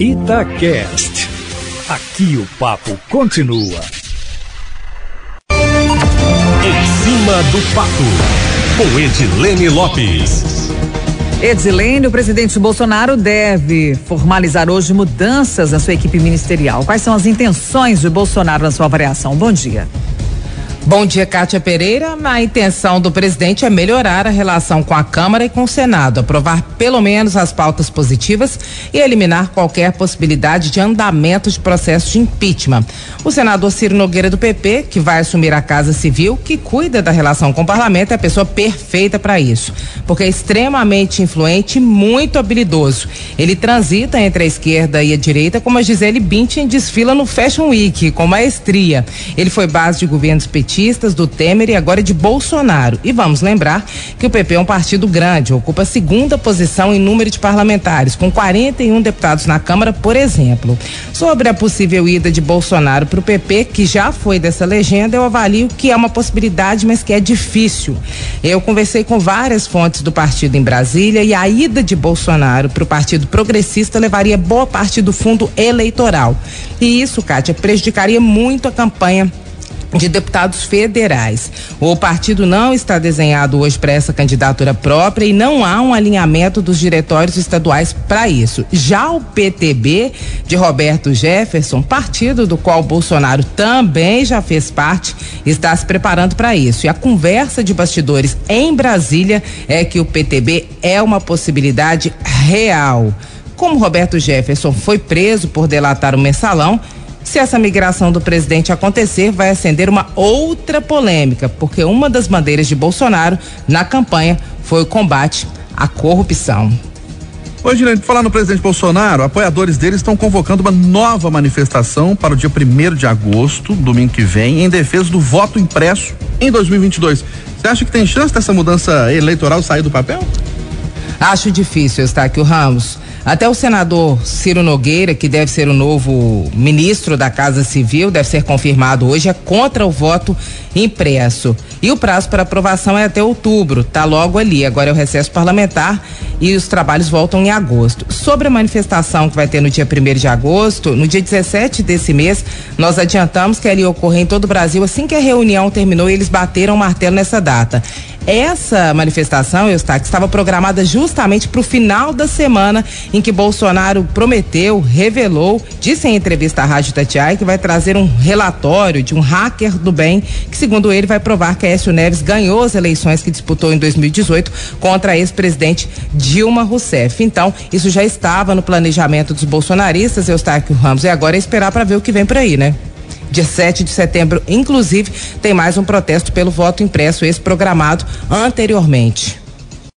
Itacast. Aqui o papo continua. Em cima do papo, com Edilene Lopes. Edilene, o presidente Bolsonaro deve formalizar hoje mudanças na sua equipe ministerial. Quais são as intenções de Bolsonaro na sua avaliação? Bom dia. Bom dia, Kátia Pereira. A intenção do presidente é melhorar a relação com a Câmara e com o Senado, aprovar pelo menos as pautas positivas e eliminar qualquer possibilidade de andamento de processo de impeachment. O senador Ciro Nogueira do PP, que vai assumir a Casa Civil, que cuida da relação com o parlamento, é a pessoa perfeita para isso, porque é extremamente influente e muito habilidoso. Ele transita entre a esquerda e a direita, como a Gisele Bündchen desfila no Fashion Week, com maestria. Ele foi base de governos petistas petistas, do Temer e agora de Bolsonaro. E vamos lembrar que o PP é um partido grande, ocupa a segunda posição em número de parlamentares, com 41 deputados na Câmara, por exemplo. Sobre a possível ida de Bolsonaro para o PP, que já foi dessa legenda, eu avalio que é uma possibilidade, mas que é difícil. Eu conversei com várias fontes do partido em Brasília e a ida de Bolsonaro para o Partido Progressista levaria boa parte do fundo eleitoral. E isso, Kátia, prejudicaria muito a campanha de deputados federais. O partido não está desenhado hoje para essa candidatura própria e não há um alinhamento dos diretórios estaduais para isso. Já o PTB de Roberto Jefferson, partido do qual Bolsonaro também já fez parte, está se preparando para isso. E a conversa de bastidores em Brasília é que o PTB é uma possibilidade real. Como Roberto Jefferson foi preso por delatar o mensalão, se essa migração do presidente acontecer, vai acender uma outra polêmica, porque uma das bandeiras de Bolsonaro na campanha foi o combate à corrupção. Hoje, né, falar no presidente Bolsonaro, apoiadores dele estão convocando uma nova manifestação para o dia 1 de agosto, domingo que vem, em defesa do voto impresso em 2022. Você acha que tem chance dessa mudança eleitoral sair do papel? Acho difícil, Eustáquio Ramos. Até o senador Ciro Nogueira, que deve ser o novo ministro da Casa Civil, deve ser confirmado hoje, é contra o voto impresso. E o prazo para aprovação é até outubro, tá logo ali. Agora é o recesso parlamentar e os trabalhos voltam em agosto. Sobre a manifestação que vai ter no dia 1 de agosto, no dia 17 desse mês, nós adiantamos que ia ocorrer em todo o Brasil assim que a reunião terminou e eles bateram o martelo nessa data. Essa manifestação, Eustáquio, estava programada justamente para o final da semana em que Bolsonaro prometeu, revelou, disse em entrevista à Rádio Tatiai que vai trazer um relatório de um hacker do bem que, segundo ele, vai provar que Aécio Neves ganhou as eleições que disputou em 2018 contra a ex-presidente Dilma Rousseff. Então, isso já estava no planejamento dos bolsonaristas, Eustáquio Ramos, e agora é esperar para ver o que vem por aí, né? Dia 7 de setembro, inclusive, tem mais um protesto pelo voto impresso, esse programado anteriormente.